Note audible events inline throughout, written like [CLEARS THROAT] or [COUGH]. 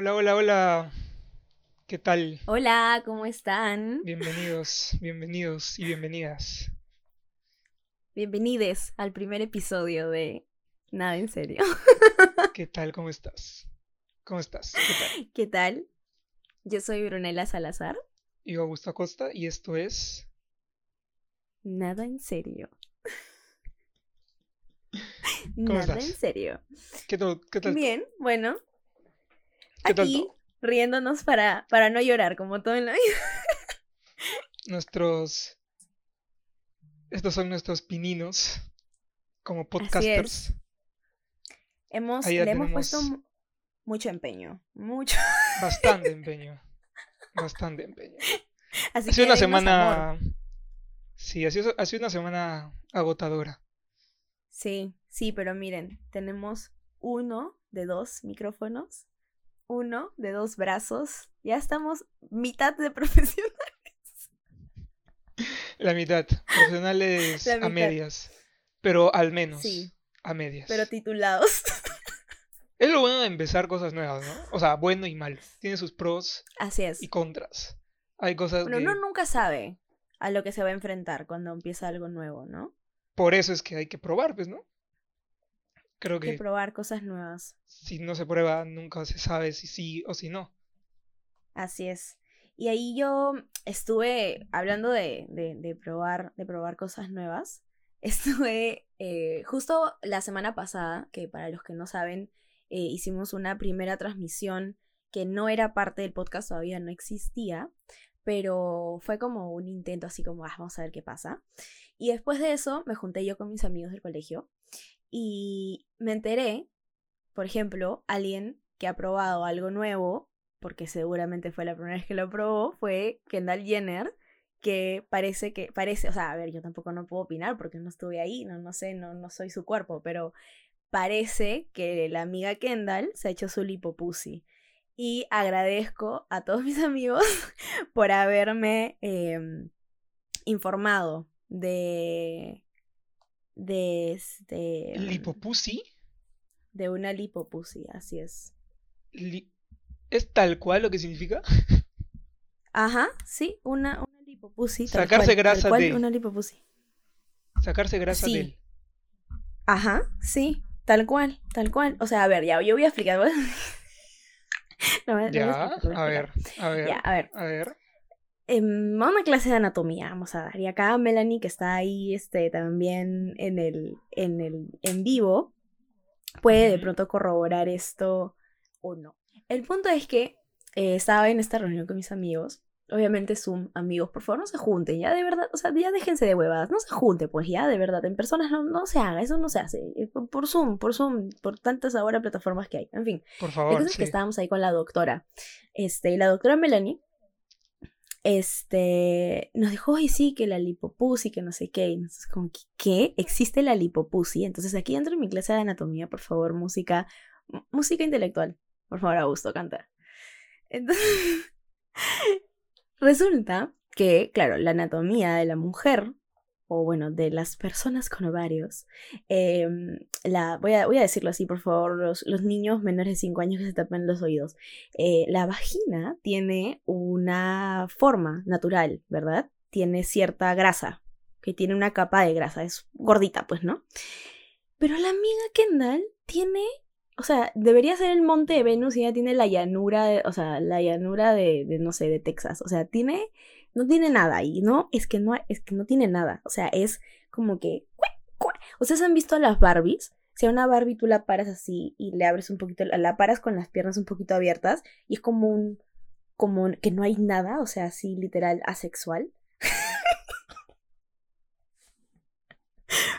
Hola, hola, hola. ¿Qué tal? Hola, ¿cómo están? Bienvenidos, bienvenidos y bienvenidas. Bienvenides al primer episodio de Nada en serio. [LAUGHS] ¿Qué tal? ¿Cómo estás? ¿Cómo estás? ¿Qué tal? ¿Qué tal? Yo soy Brunella Salazar. Yo, Augusto Acosta, y esto es. Nada en serio. ¿Cómo Nada estás? en serio. ¿Qué tal? ¿Qué tal? Bien, bueno. ¿Qué tal Aquí, riéndonos para, para no llorar, como todo en la vida. Nuestros. Estos son nuestros pininos como [LAUGHS] podcasters. Hemos, Ahí le hemos puesto mucho empeño. Mucho. [LAUGHS] Bastante empeño. Bastante empeño. Así Ha sido que una amor. semana. Sí, ha sido, ha sido una semana agotadora. Sí, sí, pero miren, tenemos uno de dos micrófonos, uno de dos brazos, ya estamos mitad de [LAUGHS] profesional. La mitad. Profesionales La a medias. Pero al menos. Sí. A medias. Pero titulados. [LAUGHS] Es lo bueno de empezar cosas nuevas, ¿no? O sea, bueno y malo. Tiene sus pros Así es. y contras. Hay cosas Bueno, que... uno nunca sabe a lo que se va a enfrentar cuando empieza algo nuevo, ¿no? Por eso es que hay que probar, pues, ¿no? Creo Hay que que probar cosas nuevas. si no se prueba, nunca se sabe si sí o si no. Así es. Y ahí yo estuve hablando de, de- de probar, de probar cosas nuevas. [LAUGHS] Estuve eh, justo la semana pasada, que para los que no saben, eh, hicimos una primera transmisión que no era parte del podcast, todavía no existía, pero fue como un intento así como, "Ah, vamos a ver qué pasa. Y después de eso me junté yo con mis amigos del colegio y me enteré, por ejemplo, alguien que ha probado algo nuevo porque seguramente fue la primera vez que lo probó, fue Kendall Jenner, que parece que, parece, o sea, a ver, yo tampoco no puedo opinar porque no estuve ahí, no, no sé, no, no soy su cuerpo, pero parece que la amiga Kendall se ha hecho su lipopussy. Y agradezco a todos mis [LAUGHS] amigos por haberme em, informado de, de, este, Lipopussy de una lipopussy, así es. li- es tal cual lo que significa. Ajá, sí, una, una lipopussy. Sacarse cual, grasa de. Una lipopussy. Sacarse grasa Sí. del. Ajá, sí, tal cual, tal cual. O sea, a ver, ya, yo voy a explicar. [LAUGHS] No, Ya, no a ver, a ver, Ya, a ver. a ver. Em, una clase de anatomía vamos a dar. Y acá Melanie, que está ahí este, también en el, en el en vivo, puede de pronto corroborar esto o no. El punto es que eh, estaba en esta reunión con mis amigos. Obviamente Zoom, amigos, por favor, no se junten, ya de verdad, o sea, ya déjense de huevadas, no se junten, pues ya de verdad, en personas no, no se haga, eso no se hace, eh, por, por Zoom, por Zoom, por tantas ahora plataformas que hay, en fin. Por La favor, cosa es que sí. estábamos ahí con la doctora. Este, y la doctora Melanie, este, nos dijo, ay, sí, que la lipopussy, que no sé qué. Y nosotros como, ¿qué? ¿Existe la lipopussy? Entonces aquí entro en mi clase de anatomía, por favor, música, música intelectual. Por favor, Augusto, canta. Entonces, [LAUGHS] resulta que, claro, la anatomía de la mujer, o bueno, de las personas con ovarios, em, la, voy, a, voy a decirlo así, por favor, los, los niños menores de 5 años que se tapan los oídos. Eh, la vagina tiene una forma natural, ¿verdad? Tiene cierta grasa, que tiene una capa de grasa, es gordita, pues, ¿no? Pero la amiga Kendall tiene, o sea, debería ser el monte de Venus y ella tiene la llanura, de- o sea, la llanura de, de, no sé, de Texas, o sea, tiene, no tiene nada ahí, ¿no? Es que no, es que no tiene nada, o sea, es como que, ¿ustedes han visto a las Barbies? Si a una Barbie tú la paras así y le abres un poquito, la paras con las piernas un poquito abiertas y es como un, como que no hay nada, o sea, así literal asexual. [LAUGHS]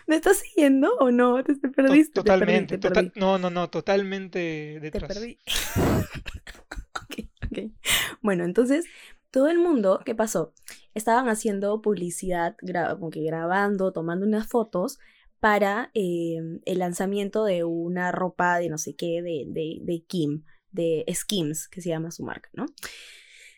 ¿Me estás siguiendo o no? Te, te perdiste. te perdí, Totalmente. te total-. No, no, no, totalmente Te detrás. perdí. [LAUGHS] ok, ok. Bueno, entonces, todo el mundo, ¿qué pasó? Estaban haciendo publicidad, gra- como que grabando, tomando unas fotos para eh, el lanzamiento de una ropa de no sé qué, de, de, de Kim, de Skims, que se llama su marca, ¿no?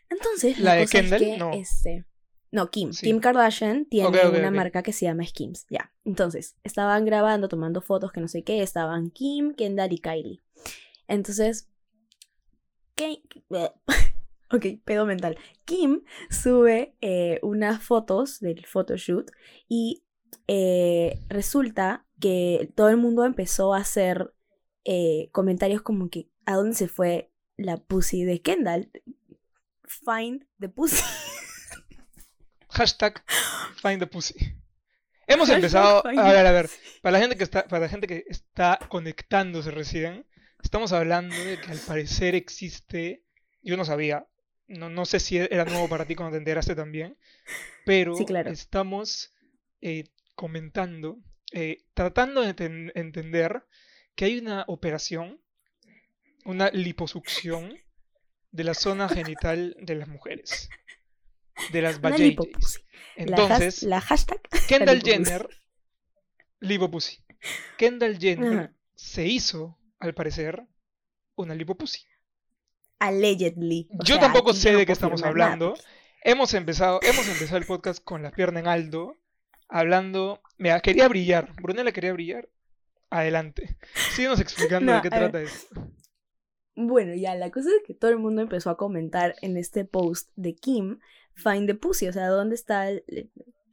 Entonces, ¿La de cosa es Kendall? que, No. este, no, Kim. Sí. Kim Kardashian tiene una marca que se llama Skims. Ya. Entonces, estaban grabando, tomando fotos, que no sé qué. Estaban Kim, Kendall y Kylie. Entonces, Ke- ok, pedo mental. Kim sube eh, unas fotos del photoshoot y eh, resulta que todo el mundo empezó a hacer eh, comentarios como que ¿a dónde se fue la pussy de Kendall? Find the pussy. [LAUGHS] Hashtag find the pussy. Hemos Hashtag empezado. A ver, a ver. Para la gente que está, para la gente que está conectándose recién, estamos hablando de que al parecer existe. Yo no sabía. No, no sé si era nuevo para ti cuando te enteraste también. [LAUGHS] Pero Sí, claro. estamos eh, comentando, eh, tratando de enten- entender que hay una operación, una liposucción de la zona genital de las mujeres. De las. La, has- Entonces, la hashtag. Kendall. Jenner, lipopussy. Kendall Jenner se hizo, al parecer, una lipopussy. Allegedly. O Yo sea, tampoco sé de qué estamos nada, hablando. Hemos empezado, hemos empezado el podcast con la pierna en alto, hablando. Mira, quería brillar. Brunella quería brillar. Adelante. Síguenos explicando No, de qué a ver. trata esto. Bueno, ya, la cosa es que todo el mundo empezó a comentar en este post de Kim, Find the Pussy, o sea, ¿dónde está el,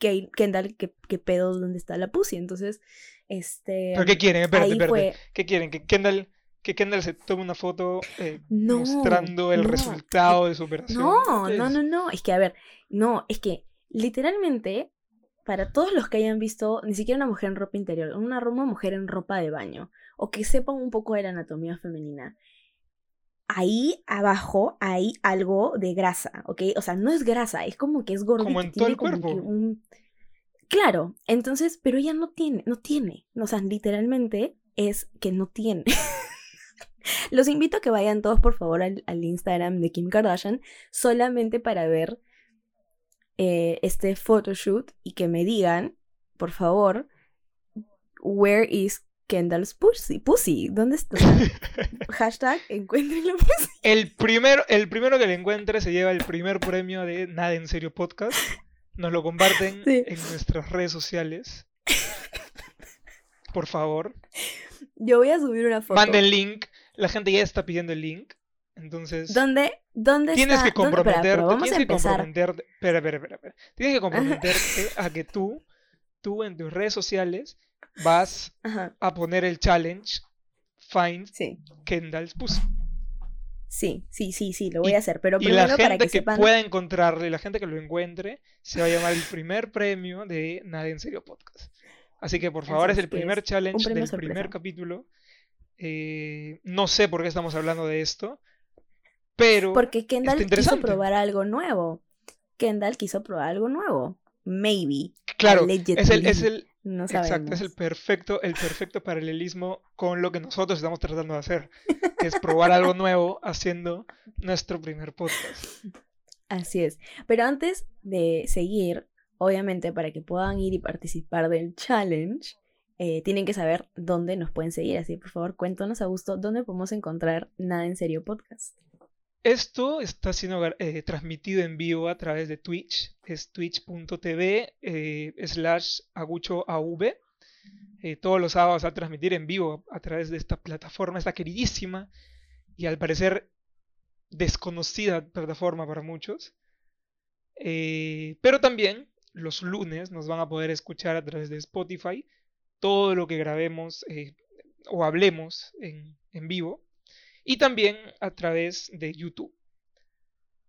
Ke- Kendall? ¿qué, ¿Qué pedo? ¿Dónde está la Pussy? Entonces, este... ¿Pero qué quieren? Espérate, espérate. fue... ¿Qué quieren? ¿Que Kendall, que Kendall se tome una foto eh, No, mostrando el no, resultado de su operación? No, ¿Qué no, no, no, es que, a ver, no, es que literalmente, para todos los que hayan visto, ni siquiera una mujer en ropa interior, una, una mujer en ropa de baño, o que sepan un poco de la anatomía femenina, ahí abajo hay algo de grasa, ¿ok? O sea, no es grasa, es como que es gordito. Como en todo el cuerpo. un... Claro, entonces, pero ella no tiene, no tiene, o sea, literalmente es que no tiene. [LAUGHS] Los invito a que vayan todos, por favor, al, al Instagram de Kim Kardashian, solamente para ver eh, este photoshoot y que me digan, por favor, where is Kendall's pussy? pussy? ¿Dónde está? [LAUGHS] Hashtag encuentren la pussy. El primero, el primero que le encuentre se lleva el primer premio de Nada en Serio Podcast. Nos lo comparten Sí. en nuestras redes sociales. Por favor. Yo voy a subir una foto. Manden link. La gente ya está pidiendo el link. Entonces, ¿Dónde, dónde tienes está? que ¿Dónde- comprometerte. pero vamos tienes que comprometerte. Espera, espera, espera, espera. Tienes que comprometerte [LAUGHS] a que tú, tú en tus redes sociales, vas Ajá, a poner el challenge Find sí. Kendall's Pussy. Sí, sí, sí, sí, lo voy Y- a hacer. Pero Y la primero para gente que, que, sepan. pueda encontrarlo y la gente que lo encuentre se va a llamar el primer premio de Nada en Serio Podcast. Así que por favor es es, el primer es challenge del primer capítulo. Eh, no sé por qué estamos hablando de esto, pero Porque Kendall quiso probar algo nuevo. Kendall quiso probar algo nuevo. Maybe. claro, es el, es el, No exacto, es el perfecto, el perfecto paralelismo con lo que nosotros estamos tratando de hacer, que es probar algo [LAUGHS] nuevo haciendo nuestro primer podcast. Así es. Pero antes de seguir, obviamente para que puedan ir y participar del challenge, eh, tienen que saber dónde nos pueden seguir. Así por favor, cuéntanos a gusto dónde podemos encontrar Nada en Serio Podcast. Esto está siendo eh, transmitido en vivo a través de Twitch. Es twitch.tv eh, slash aguchoav. Eh, todos los sábados a transmitir en vivo a través de esta plataforma, esta queridísima y al parecer desconocida plataforma para muchos. Pero también los lunes nos van a poder escuchar a través de Spotify todo lo que grabemos eh, o hablemos en, en vivo y también a través de YouTube.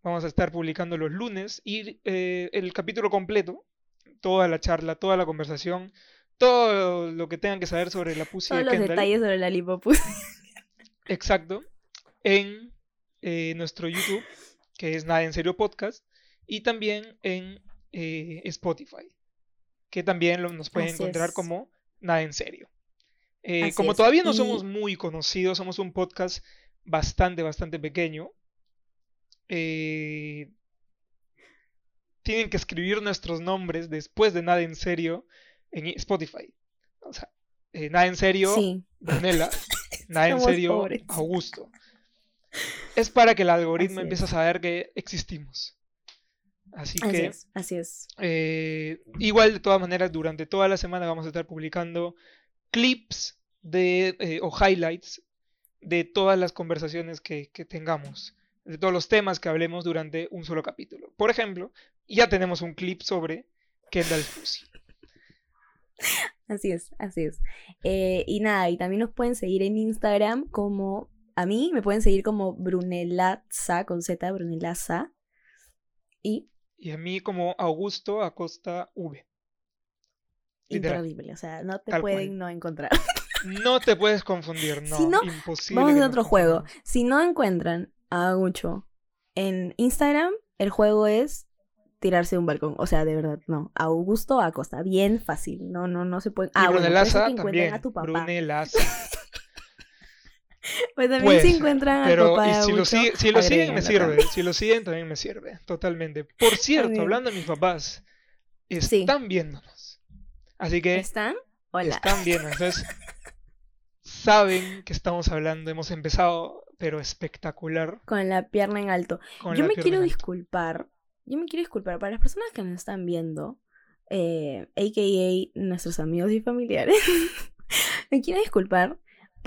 Vamos a estar publicando los lunes y eh, el capítulo completo, toda la charla, toda la conversación, todo lo que tengan que saber sobre la pussy Todos de los detalles sobre la lipopus. Exacto. En eh, nuestro YouTube, que es Nada en Serio Podcast, y también en eh, Spotify, que también lo- nos pueden Así encontrar es. como Nada en Serio. Eh, como es. todavía no Y- somos muy conocidos, somos un podcast bastante, bastante pequeño. eh, tienen que escribir nuestros nombres después de Nada en Serio en Spotify. O sea, eh, Nada en Serio, Sí, Brunella, [LAUGHS] nada en serio, pobres. Augusto. Es para que el algoritmo Así empiece a saber que existimos. Así así que, es, así es. eh, igual de todas maneras, durante toda la semana vamos a estar publicando clips de, eh, o highlights de todas las conversaciones que, que tengamos de todos los temas que hablemos durante un solo capítulo. Por ejemplo, ya tenemos un clip sobre Kendall Fusi. Así es, así es. Eh, y nada, y también nos pueden seguir en Instagram como, a mí me pueden seguir como Brunelaza, con Z, Brunelaza. Y... Y a mí como Augusto Acosta V. Imperdible, o sea, no te pueden no encontrar. No te puedes confundir, [LAUGHS] no. Si no imposible. Vamos a otro juego. Si no encuentran a Agucho en Instagram, el juego es tirarse de un balcón. O sea, de verdad, no. Augusto Acosta, bien fácil. No, no, no se puede. Ah, bueno, también. A tu papá. Brunelaza. [LAUGHS] [LAUGHS] pues también se encuentran a pero, papá y si, lo, si lo siguen, me sirve. Si lo siguen, también me sirve. Totalmente. Por cierto, hablando de mis papás, están viéndonos. Así que. ¿Están? Hola. Están viendo. Entonces, saben que estamos hablando. Hemos empezado, pero espectacular. Con la pierna en alto. Yo me quiero disculpar yo me quiero disculpar para las personas que nos están viendo, eh, a.k.a. nuestros amigos y familiares. [LAUGHS] me quiero disculpar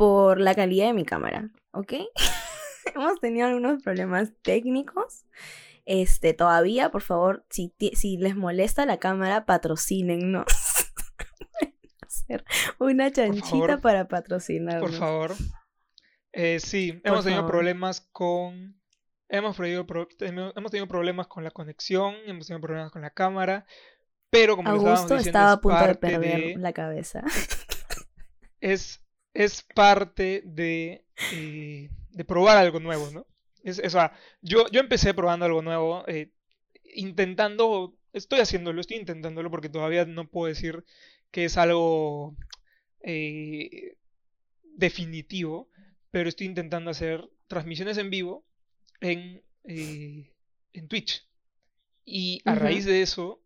por la calidad de mi cámara, ¿ok? [LAUGHS] Hemos tenido algunos problemas técnicos. Este, todavía, por favor, si, si les molesta la cámara, patrocínennos. [LAUGHS] hacer una chanchita para patrocinarnos. Por favor. Eh, sí, hemos tenido problemas con Hemos, hemos tenido problemas con la conexión, hemos tenido problemas con la cámara, pero como Augusto diciendo, estaba a punto de perder la cabeza. [LAUGHS] Es, es parte de, eh, de probar algo nuevo, ¿no? Es, o sea, yo, yo empecé probando algo nuevo, eh, intentando, estoy haciéndolo, estoy intentándolo porque todavía no puedo decir que es algo eh, definitivo, pero estoy intentando hacer transmisiones en vivo en, en Twitch. Y a raíz de eso,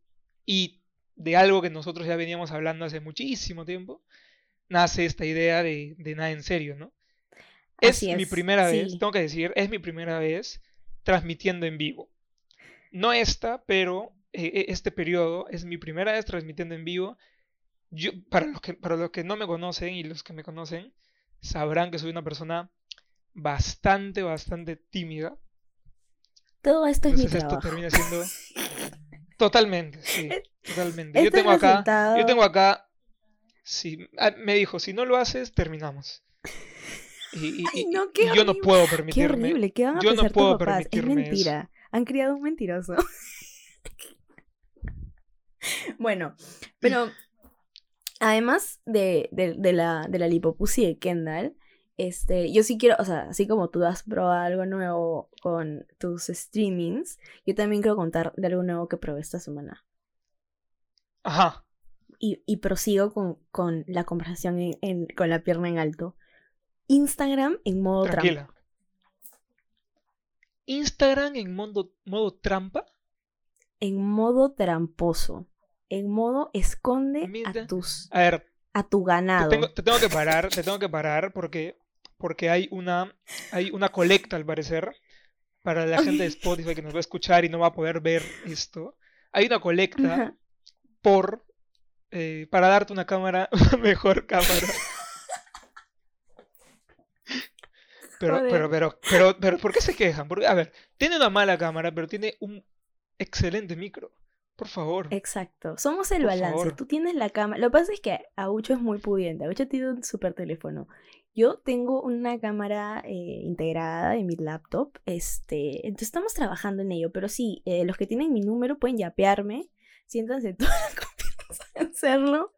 y de algo que nosotros ya veníamos hablando hace muchísimo tiempo, nace esta idea de, nada en serio, ¿no? Es, mi primera vez, tengo que decir, es mi primera vez transmitiendo en vivo. No esta, pero eh, e, este periodo es mi primera vez transmitiendo en vivo. Yo, para, los que, para los que no me conocen y los que me conocen, sabrán que soy una persona bastante, bastante tímida. Todo esto es mi trabajo. esto termina siendo [LAUGHS] totalmente, sí, totalmente. Yo tengo acá, yo tengo acá, si, ah, me dijo, si no lo haces, terminamos. Y, yo no puedo permitirme. Qué horrible, ¿qué van a yo no puedo papás? Es mentira. Han criado un mentiroso. [LAUGHS] bueno, pero además de, de, la, de la lipopussy de Kendall, este, yo sí quiero, o sea, así como tú has probado algo nuevo con tus streamings, yo también quiero contar de algo nuevo que probé esta semana. Ajá. Y, y prosigo con, con la conversación en, con la pierna en alto. Instagram en modo trampa. ¿Instagram en modo, modo trampa? En modo tramposo. En modo esconde a tus. A ver, a tu ganado. Te tengo, te tengo, que parar, te tengo que parar porque porque hay una, hay una colecta, al parecer, para la gente de Spotify que nos va a escuchar y no va a poder ver esto. Hay una colecta por eh, para darte una cámara, una [LAUGHS] mejor cámara. Pero, pero, pero, pero, pero, ¿por qué se quejan? Porque, a ver, tiene una mala cámara, pero tiene un excelente micro. Por favor. Exacto. Somos el balance. Tú tienes la cámara. Lo que pasa es que Aucho es muy pudiente. Aucho tiene un super teléfono. Yo tengo una cámara eh, integrada en mi laptop, este, entonces estamos trabajando en ello, pero sí, eh, los que tienen mi número pueden yapearme, siéntanse [LAUGHS] toda la confianza en hacerlo.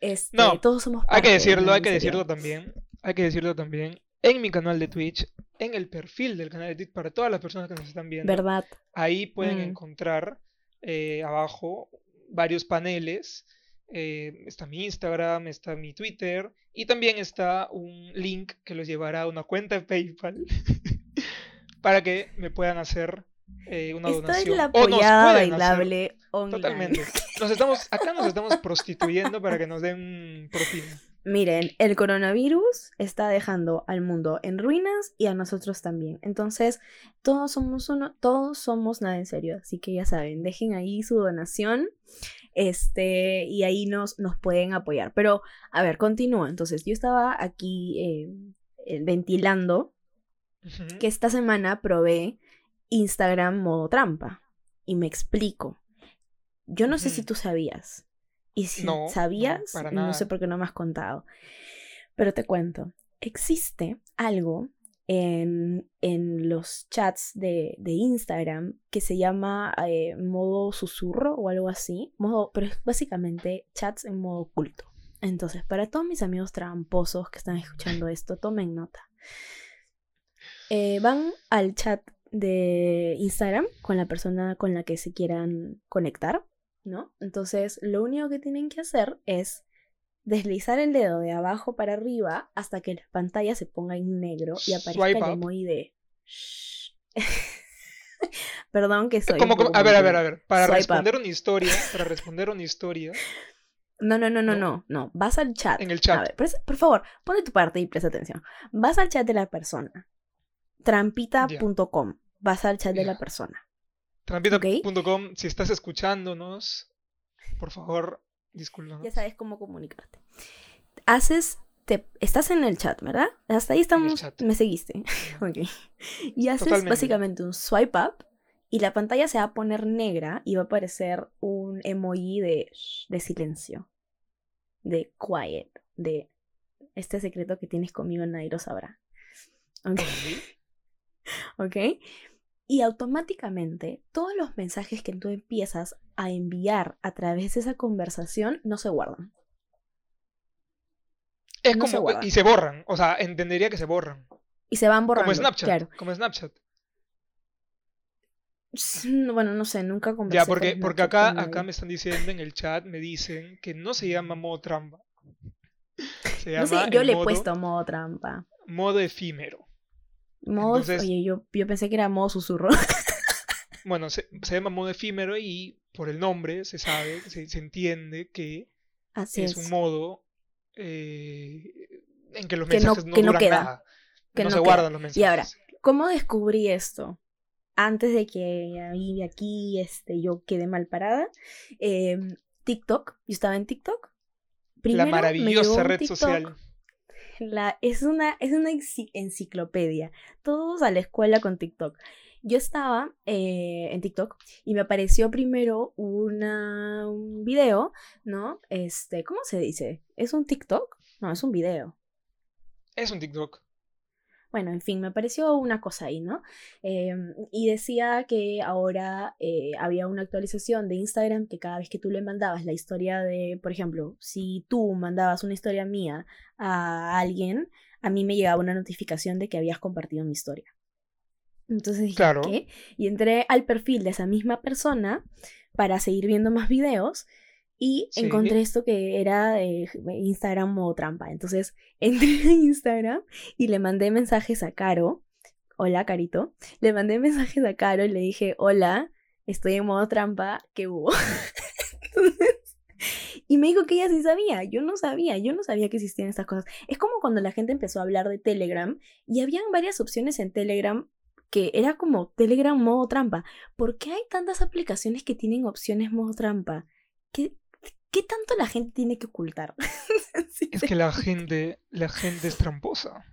Este, no, todos somos hay que decirlo, hay que decirlo también, hay que decirlo también, en mi canal de Twitch, en el perfil del canal de Twitch, para todas las personas que nos están viendo. ¿Verdad? Ahí pueden mm. encontrar eh, abajo varios paneles eh, está mi Instagram, está mi Twitter y también está un link que los llevará a una cuenta de PayPal [LAUGHS] para que me puedan hacer eh, una donación. la apoyada bailable Totalmente. Nos estamos, acá nos estamos prostituyendo para que nos den propina. Miren, el coronavirus está dejando al mundo en ruinas y a nosotros también. Entonces, todos somos uno, todos somos nada en serio. Así que ya saben, dejen ahí su donación este, y ahí nos, nos pueden apoyar. Pero, a ver, continúa. Entonces, yo estaba aquí eh, eh, ventilando que esta semana probé Instagram modo trampa. Y me explico. Yo no sé si tú sabías. Y si No, sabías, no sé por qué no me has contado. Pero te cuento. Existe algo en, en los chats de, de Instagram que se llama eh, modo susurro o algo así. Modo, pero es básicamente chats en modo oculto. Entonces, para todos mis amigos tramposos que están escuchando esto, tomen nota. Eh, van al chat de Instagram con la persona con la que se quieran conectar, ¿no? Entonces, lo único que tienen que hacer es deslizar el dedo de abajo para arriba hasta que la pantalla se ponga en negro y aparezca Swipe el up. emoji de... [LAUGHS] Perdón que soy. Como- a ver, a ver, a ver. Para responder una historia, para responder una historia, No, no, no, no, ¿no? no. Vas al chat. En el A chat. ver, presta- por favor, pon de tu parte y presta atención. Vas al chat de la persona. Trampita.com. Vas al chat de la persona. trampita.com, si estás escuchándonos, por favor, discúlpanos. Ya sabes cómo comunicarte. Haces, te, estás en el chat, ¿verdad? Hasta ahí estamos, me seguiste. [LAUGHS] ok. Y haces Totalmente. básicamente un swipe up y la pantalla se va a poner negra y va a aparecer un emoji de, de silencio, de quiet, de este secreto que tienes conmigo nadie lo sabrá. Ok. ¿ok? [LAUGHS] Y automáticamente todos los mensajes que tú empiezas a enviar a través de esa conversación no se guardan. Es No como, y se borran, o sea, entendería que se borran. Y se van borrando. Como Snapchat, Claro. como Snapchat. Bueno, no sé, nunca conversé Ya, por porque, porque acá, acá me están diciendo en el chat, me dicen que no se llama modo trampa. [LAUGHS] Se No sé, yo le he puesto modo trampa. modo efímero. Modo, Entonces- oye, yo, yo pensé que era modo susurro. [LAUGHS] Bueno, se, se llama modo efímero y por el nombre se sabe, se, se entiende que Así es es. un modo eh, en que los Que no- mensajes no, que no queda, nada. que no, no se queda. guardan los mensajes. Y ahora, ¿Cómo descubrí esto? Antes de que ahí, aquí este, yo quede mal parada. eh, TikTok. Yo estaba en TikTok. Primero la maravillosa red TikTok, social. Es una, es una enci- enciclopedia. Todos a la escuela con TikTok. Yo estaba eh, en TikTok y me apareció primero un video, ¿no? Este, ¿cómo se dice? ¿Es un TikTok? No, es un video. Es un TikTok. Bueno, en fin, me apareció una cosa ahí, ¿no? Eh, y decía que ahora eh, había una actualización de Instagram que cada vez que tú le mandabas la historia de, por ejemplo, si tú mandabas una historia mía a alguien, a mí me llegaba una notificación de que habías compartido mi historia. Entonces dije, Claro. ¿qué? Y entré al perfil de esa misma persona para seguir viendo más videos y Sí. encontré esto que era eh, Instagram modo trampa. Entonces [LAUGHS] entré a Instagram y le mandé mensajes a Caro. Hola, Carito. Le mandé mensajes a Caro y le dije, hola, estoy en modo trampa, ¿qué hubo? [LAUGHS] Entonces, y me dijo que ella sí sabía, yo no sabía, yo no sabía que existían estas cosas. Es como cuando la gente empezó a hablar de Telegram y habían varias opciones en Telegram que era como Telegram modo trampa. ¿Por qué hay tantas aplicaciones que tienen opciones modo trampa? ¿Qué, qué tanto la gente tiene que ocultar? [LAUGHS] Sí, Es que la gente, la gente es tramposa.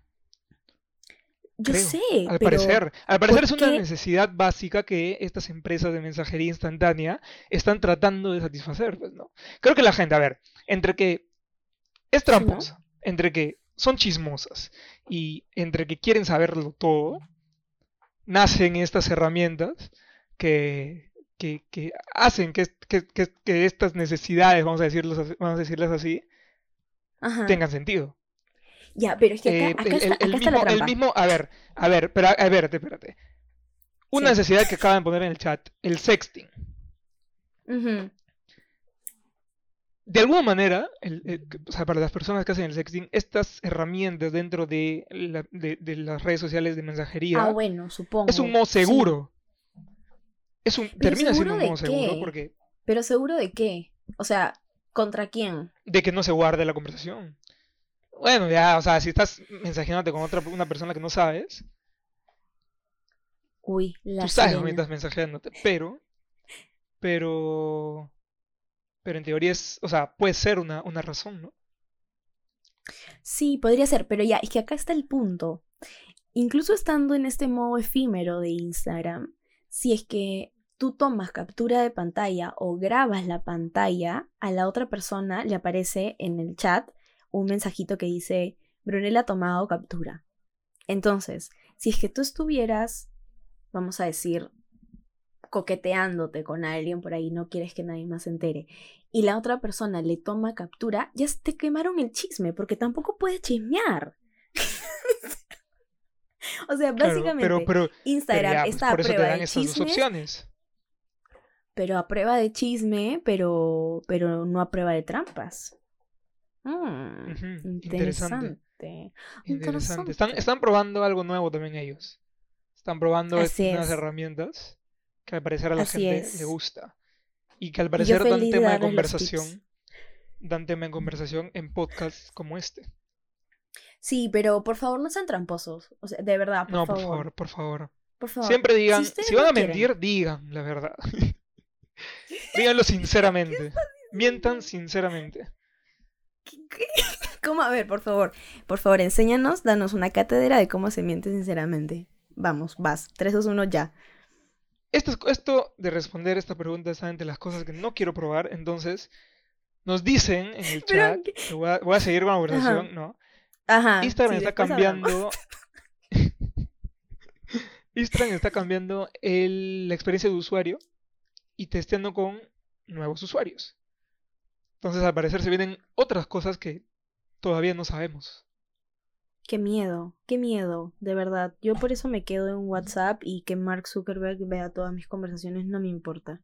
yo creo, sé, Al pero parecer. Al parecer es una qué? necesidad básica que estas empresas de mensajería instantánea están tratando de satisfacer, pues, ¿no? Creo que la gente, a ver, entre que es tramposa, entre que son chismosas y entre que quieren saberlo todo, nacen estas herramientas que, que, que hacen que, que- que- estas necesidades, vamos a, decirlos vamos a decirlas así, Ajá. tengan sentido. Ya, pero es que Eh, acá, acá el, está, el- acá el está la mismo, el mismo, a ver, a ver, pero a, ver, espérate. Una Sí. necesidad que acaban de poner en el chat, el sexting. Ujú. De alguna manera, el- o sea, para las personas que hacen el sexting, estas herramientas dentro de, la- de, de las redes sociales de mensajería Ah, bueno, supongo. es un modo seguro. Es un, termina siendo un modo seguro qué? porque Pero seguro de qué? O sea, ¿contra quién? de que no se guarde la conversación. Bueno, ya, o sea, si estás mensajeándote con otra una persona que no sabes, Uy, la tú sabes dónde estás mensajeándote, pero, pero, pero en teoría es, o sea, puede ser una, una razón, ¿no? Sí, podría ser, pero ya, es que acá está el punto. incluso estando en este modo efímero de Instagram, si es que tú tomas captura de pantalla o grabas la pantalla, a la otra persona le aparece en el chat un mensajito que dice, Brunella ha tomado captura. Entonces, si es que tú estuvieras, vamos a decir, coqueteándote con alguien por ahí, no quieres que nadie más se entere, y la otra persona le toma captura, ya te quemaron el chisme, porque tampoco puedes chismear. [LAUGHS] o sea, básicamente, Instagram está a prueba de chismes, opciones. Pero a prueba de chisme, pero, pero no a prueba de trampas. Mm, interesante. Interesante. Están, están probando algo nuevo también ellos. Están probando estas herramientas que al parecer a la gente le gusta. Y que al parecer dan tema de conversación. Dan tema de conversación en podcasts como este. Sí, pero por favor no sean tramposos. O sea, de verdad, por no, favor. por favor, por favor. Por favor. Siempre digan, si, van a mentir, digan la verdad. [LAUGHS] [LAUGHS] Díganlo sinceramente. Mientan sinceramente. [LAUGHS] ¿Cómo? A ver, por favor. Por favor, enséñanos, danos una cátedra de cómo se miente sinceramente. Vamos, vas. 3, 2, 1, ya. Esto, esto de responder esta pregunta es de las cosas que no quiero probar, entonces nos dicen en el [LAUGHS] chat, voy, a, seguir con la conversación, ¿no? Ajá, Instagram está cambiando. Instagram está cambiando la experiencia de usuario y testeando con nuevos usuarios. Entonces al parecer se vienen otras cosas que todavía no sabemos. Qué miedo, qué miedo, de verdad. Yo por eso me quedo en WhatsApp y que Mark Zuckerberg vea todas mis conversaciones no me importa.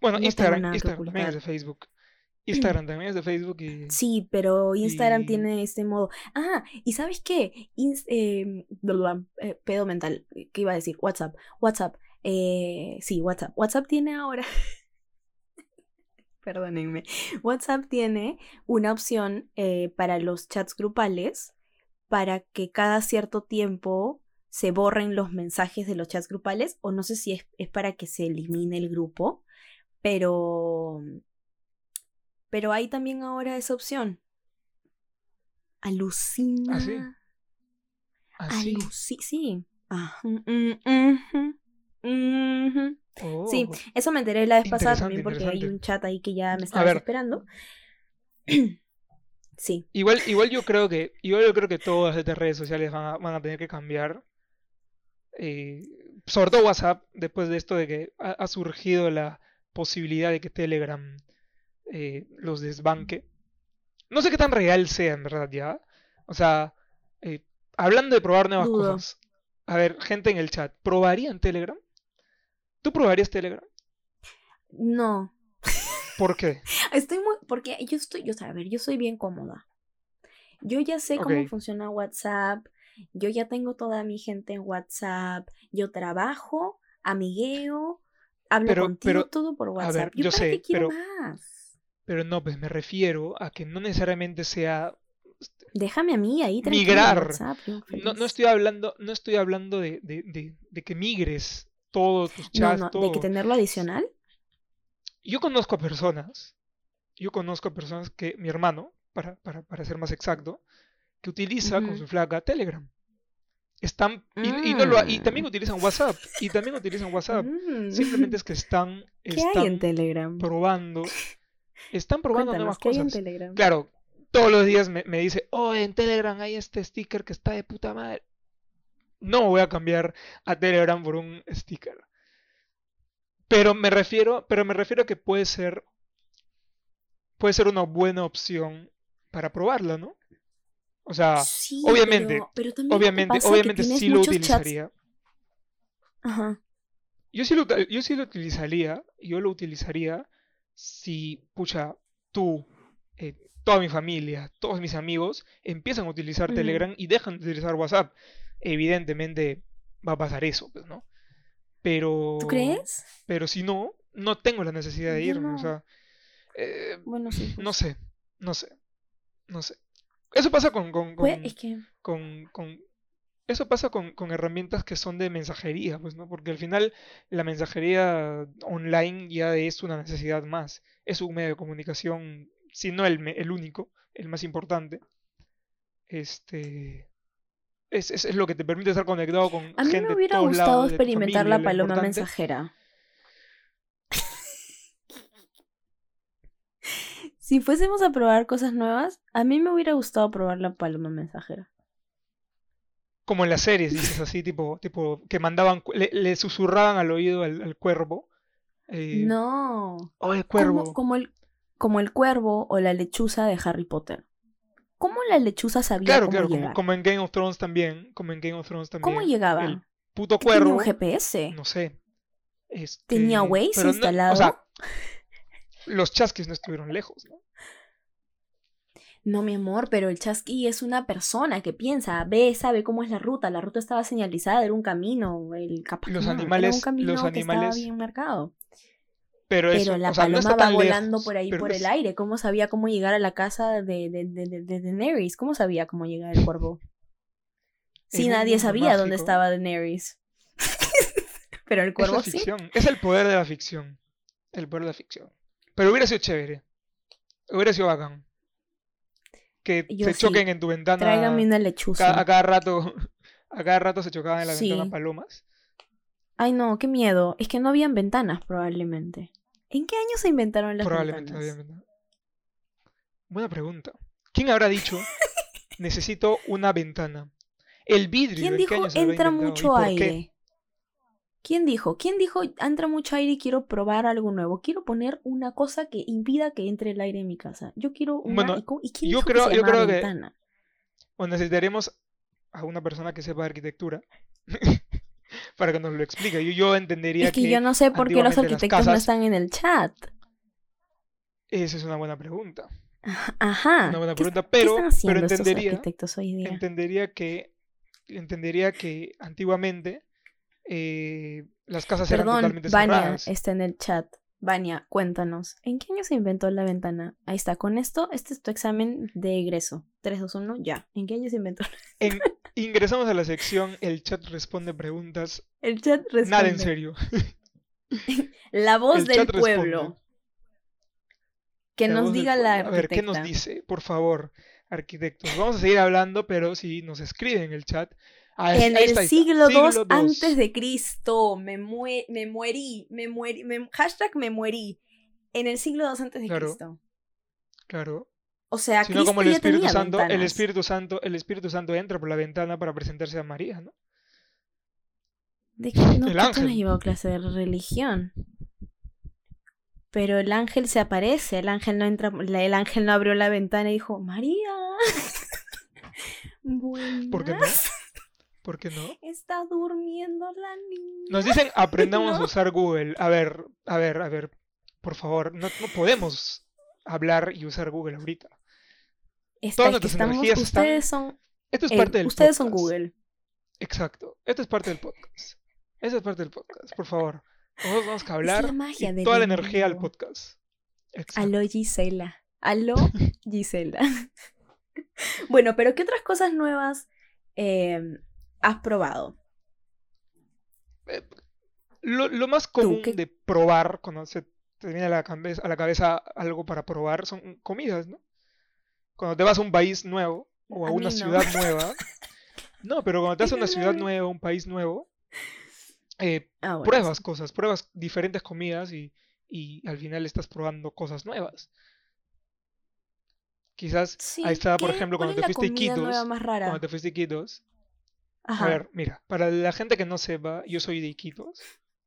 Bueno, Instagram, Instagram también es de Facebook. [CLEARS THROAT] Instagram también es de Facebook y... Sí, pero Instagram tiene este modo. Ah, y ¿sabes qué? Em, eh, pedo mental. ¿Qué iba a decir? WhatsApp. WhatsApp. Eh, sí, WhatsApp. WhatsApp tiene ahora... [LAUGHS] Perdónenme. WhatsApp tiene una opción eh, para los chats grupales para que cada cierto tiempo se borren los mensajes de los chats grupales o no sé si es, para que se elimine el grupo, pero pero hay también ahora esa opción. Alucina. ¿Ah, sí? Sí, eso me enteré la vez pasada también porque hay un chat ahí que ya me estaba esperando. [CLEARS THROAT] Sí. Igual, igual yo creo que, igual yo creo que todas estas redes sociales van a, tener que cambiar. Eh, sobre todo WhatsApp, después de esto de que ha, surgido la posibilidad de que Telegram eh, los desbanque. No sé qué tan real sea en verdad ya. O sea, eh, hablando de probar nuevas cosas. A ver, gente en el chat, ¿probarían Telegram? ¿Tú probarías Telegram? No, ¿Por qué? [LAUGHS] Estoy muy. Porque yo estoy. Yo, a ver, yo soy bien cómoda. Yo ya sé cómo funciona WhatsApp. Yo ya tengo toda mi gente en WhatsApp. Yo trabajo, amigueo, hablo contigo todo por WhatsApp. yo, sé, pero, más? Pero no, pues me refiero a que no necesariamente sea Déjame a mí ahí migrar. WhatsApp, no, no, estoy hablando, no estoy hablando de, de, de, que migres todos tus chats. No, no, de que tenerlo adicional. Yo conozco a personas, yo conozco a personas que, mi hermano, para, para, para ser más exacto, que utiliza con su flaca Telegram. Están, y, no lo, y también mm. utilizan WhatsApp, y también utilizan WhatsApp. Mm. Simplemente es que están, [LAUGHS] están en Telegram? probando, están probando nuevas cosas. Claro, todos los días me, me, dice, oh, en Telegram hay este sticker que está de puta madre. No voy a cambiar a Telegram por un sticker. Pero me refiero, pero me refiero a que puede ser puede ser una buena opción para probarla, ¿no? O sea, obviamente, obviamente, obviamente sí lo utilizaría. Ajá. Yo sí lo, yo sí lo utilizaría, yo lo utilizaría si, pucha, tú, eh, toda mi familia, todos mis amigos empiezan a utilizar Telegram y dejan de utilizar WhatsApp. Evidentemente va a pasar eso, pues, ¿no? Pero. ¿Tú crees? Pero si no, no tengo la necesidad de irme. O sea. Eh, bueno, sí. No pues. sé. No sé. No sé. Eso pasa con. con, pues, es que... con, con eso pasa con, con, herramientas que son de mensajería, pues, ¿no? Porque al final la mensajería online ya es una necesidad más. Es un medio de comunicación, si no el, el único, el más importante. Este. Es, es- es lo que te permite estar conectado con A mí gente me hubiera todos gustado lados, experimentar familia, la lo paloma importante. mensajera. [LAUGHS] Si fuésemos a probar cosas nuevas, a mí me hubiera gustado probar la paloma mensajera. Como en las series, dices así, tipo, tipo que mandaban, le, le susurraban al oído al, al cuervo. eh, No. Oye, Como, cuervo. como el, como el cuervo o la lechuza de Harry Potter. ¿Cómo la lechuza sabía Claro, cómo claro, como, llegar? como en Game of Thrones también. Como en Game of Thrones también. ¿Cómo llegaba? El puto ¿Tenía cuervo. un GPS? No sé. Este, ¿Tenía Waze no- instalado? o sea, los chasquis no estuvieron lejos, ¿no? No, mi amor, pero el chasqui es una persona que piensa, ve, sabe cómo es la ruta. La ruta estaba señalizada, era un camino. El capaz Los no, era animales- un camino los que estaba animales- bien marcado. Pero, Pero eso, la o sea, no paloma está va volando lejos, por ahí por es- el aire. ¿Cómo sabía cómo llegar a la casa de, de, de, de- de Daenerys? ¿Cómo sabía cómo llegar el cuervo? En Sí, nadie sabía dónde estaba Daenerys. [LAUGHS] pero el Es cuervo la sí. es el poder de la ficción. El poder de la ficción. Pero hubiera sido chévere. Hubiera sido bacán. Que Yo se sí. choquen en tu ventana. Tráigame una lechuza. a cada rato. [LAUGHS] A cada rato se chocaban en la Sí. ventana palomas. Ay, no, qué miedo. Es que no habían ventanas, probablemente. ¿En qué año se inventaron las Probablemente ventanas? ventana. Buena pregunta. ¿Quién habrá dicho [LAUGHS] necesito una ventana? El vidrio. ¿Quién ¿en qué dijo entra mucho aire? ¿Quién dijo? ¿Quién dijo entra mucho aire y quiero probar algo nuevo? Quiero poner una cosa que impida que entre el aire en mi casa. Yo quiero una Bueno, ¿y, quién yo dijo creo- que se yo creo que- ventana? O necesitaremos a una persona que sepa arquitectura [LAUGHS] para que nos lo explique. Yo, yo entendería Es que, yo no sé por qué los arquitectos no están en el chat. Esa es una buena pregunta. Ajá. Una buena ¿Qué- pregunta, ¿Qué pero, están pero entendería, arquitectos hoy día? entendería que entendería que antiguamente eh, las casas eran Perdón, totalmente Vania cerradas. está en el chat. Vania, cuéntanos, ¿en qué año se inventó la ventana? Ahí está, con esto, este es tu examen de egreso. 3, 2, 1, ya. ¿En qué año se inventó? En- ingresamos a la sección El chat responde preguntas. El chat responde. Nada en serio. [LAUGHS] La voz El del responde. pueblo. Que La nos del diga la pueblo. A ver, ¿qué nos arquitecta. dice? Por favor, arquitectos. Vamos a seguir hablando, pero si nos escriben en el chat. Ah, En el está, está. siglo II II. antes de Cristo. Me, mue- me muerí. Me muerí. me- hashtag me muerí. En el siglo II antes de Claro. Cristo. Claro. O sea, Si no, Cristo como el ya Espíritu tenía Santo, el. Espíritu Santo, el Espíritu Santo entra por la ventana para presentarse a María, ¿no? ¿De qué? No, El tú no has ángel. llevado clase de religión. Pero el ángel se aparece, el ángel no entra, el ángel no abrió la ventana y dijo, María. [LAUGHS] ¿Por qué no? Buenas. ¿Por qué no? Está durmiendo la niña. Nos dicen aprendamos [LAUGHS] No. a usar Google. A ver, a ver, a ver. Por favor, no, no podemos hablar y usar Google ahorita. Todas es que nuestras estamos, energías están- ustedes son, Esto es eh, parte del ustedes son. Google. Exacto. Esto es parte del podcast. Esto es parte del podcast. Por favor. Nosotros que la hablar magia y del toda la en energía al podcast. Exacto. Aló Gisela. Aló [LAUGHS] Gisela. [LAUGHS] bueno, pero ¿qué otras cosas nuevas eh, has probado? Eh, Lo, lo más común de probar cuando se te viene a la, cabeza, a la cabeza algo para probar son comidas, ¿no? Cuando te vas a un país nuevo o a, A una no. ciudad nueva. [LAUGHS] No, pero cuando te vas a una ciudad nueva, un país nuevo, eh, Ah, bueno, pruebas sí. cosas, pruebas diferentes comidas y, y al final estás probando cosas nuevas. Quizás Sí, ahí está, por ejemplo, ¿Cuál cuando te fuiste Iquitos, cuando te fuiste a Iquitos, Ajá. a ver, mira, para la gente que no sepa, yo soy de Iquitos.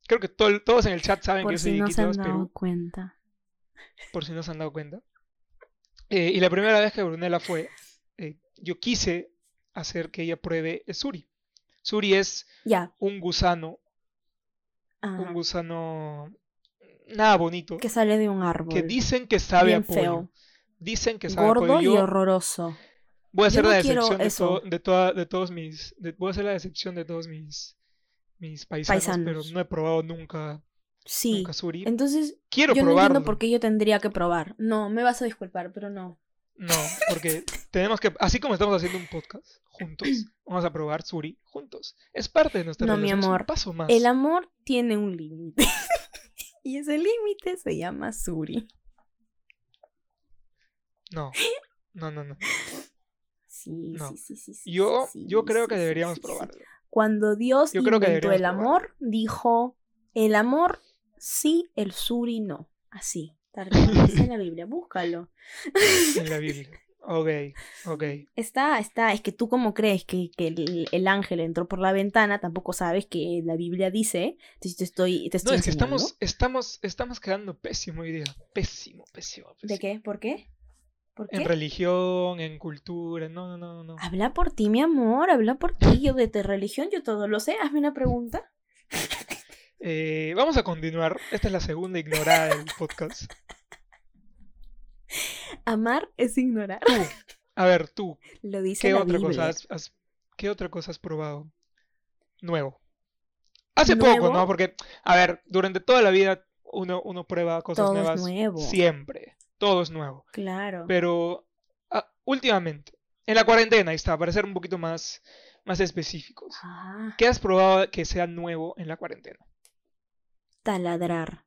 Creo que todos en el chat saben que por yo soy si de no se han Iquitos, dado Perú, cuenta. por si no se han dado cuenta. Eh, y la primera vez que Brunella fue, eh, yo quise hacer que ella pruebe el suri. Suri es un gusano, ajá, un gusano nada bonito, Que sale de un árbol. que dicen que sabe Bien a pollo. feo. Dicen que sabe a Gordo pollo. y Yo horroroso. voy a hacer no la decepción de, to- de, toda- de todos mis, de- voy a hacer la decepción de todos mis, mis paisanos, pero no he probado nunca, Sí. nunca suri. Entonces, Quiero yo no entiendo por qué yo tendría que probar. No, me vas a disculpar, pero no. No, porque [LAUGHS] tenemos que, así como estamos haciendo un podcast juntos, [CLEARS THROAT] vamos a probar Suri juntos. Es parte de nuestra No, mi relación, es un amor. paso más. El amor tiene un límite. [LAUGHS] y ese límite se llama Suri. No, no, no, no. Sí, No. sí, sí, sí, sí, Yo, sí, yo creo que sí, deberíamos probarlo. Cuando Dios Yo creo que inventó el deberíamos amor, dijo, el amor sí, el suri no. Así, tal cual dice en la Biblia, búscalo. [LAUGHS] En la [LAUGHS] Biblia. Ok, ok. Está, está, es que tú como crees que, que el, el ángel entró por la ventana, tampoco sabes que la Biblia dice, entonces te estoy, te No, estoy que enseñando. estamos, estamos, estamos quedando pésimo hoy día. Pésimo, pésimo, pésimo. ¿De qué? ¿Por qué? ¿Por qué? En religión, en cultura. No, no, no, no. Habla por ti, mi amor, habla por ti. Yo de tu religión, yo todo lo sé. Hazme una pregunta. [LAUGHS] Eh, vamos a continuar. Esta es la segunda ignorada del podcast. Amar es ignorar. Tú, a ver, tú, Lo dice ¿qué la otra Biblia. cosa has, has- qué otra cosa has probado? Nuevo. Hace poco. ¿no? Porque, a ver, durante toda la vida uno, uno prueba cosas Todo es nuevo. siempre. Todo es nuevo. Claro. Pero ah, últimamente, en la cuarentena, ahí está, para ser un poquito más, más específicos. Ah, ¿Qué has probado que sea nuevo en la cuarentena? Taladrar.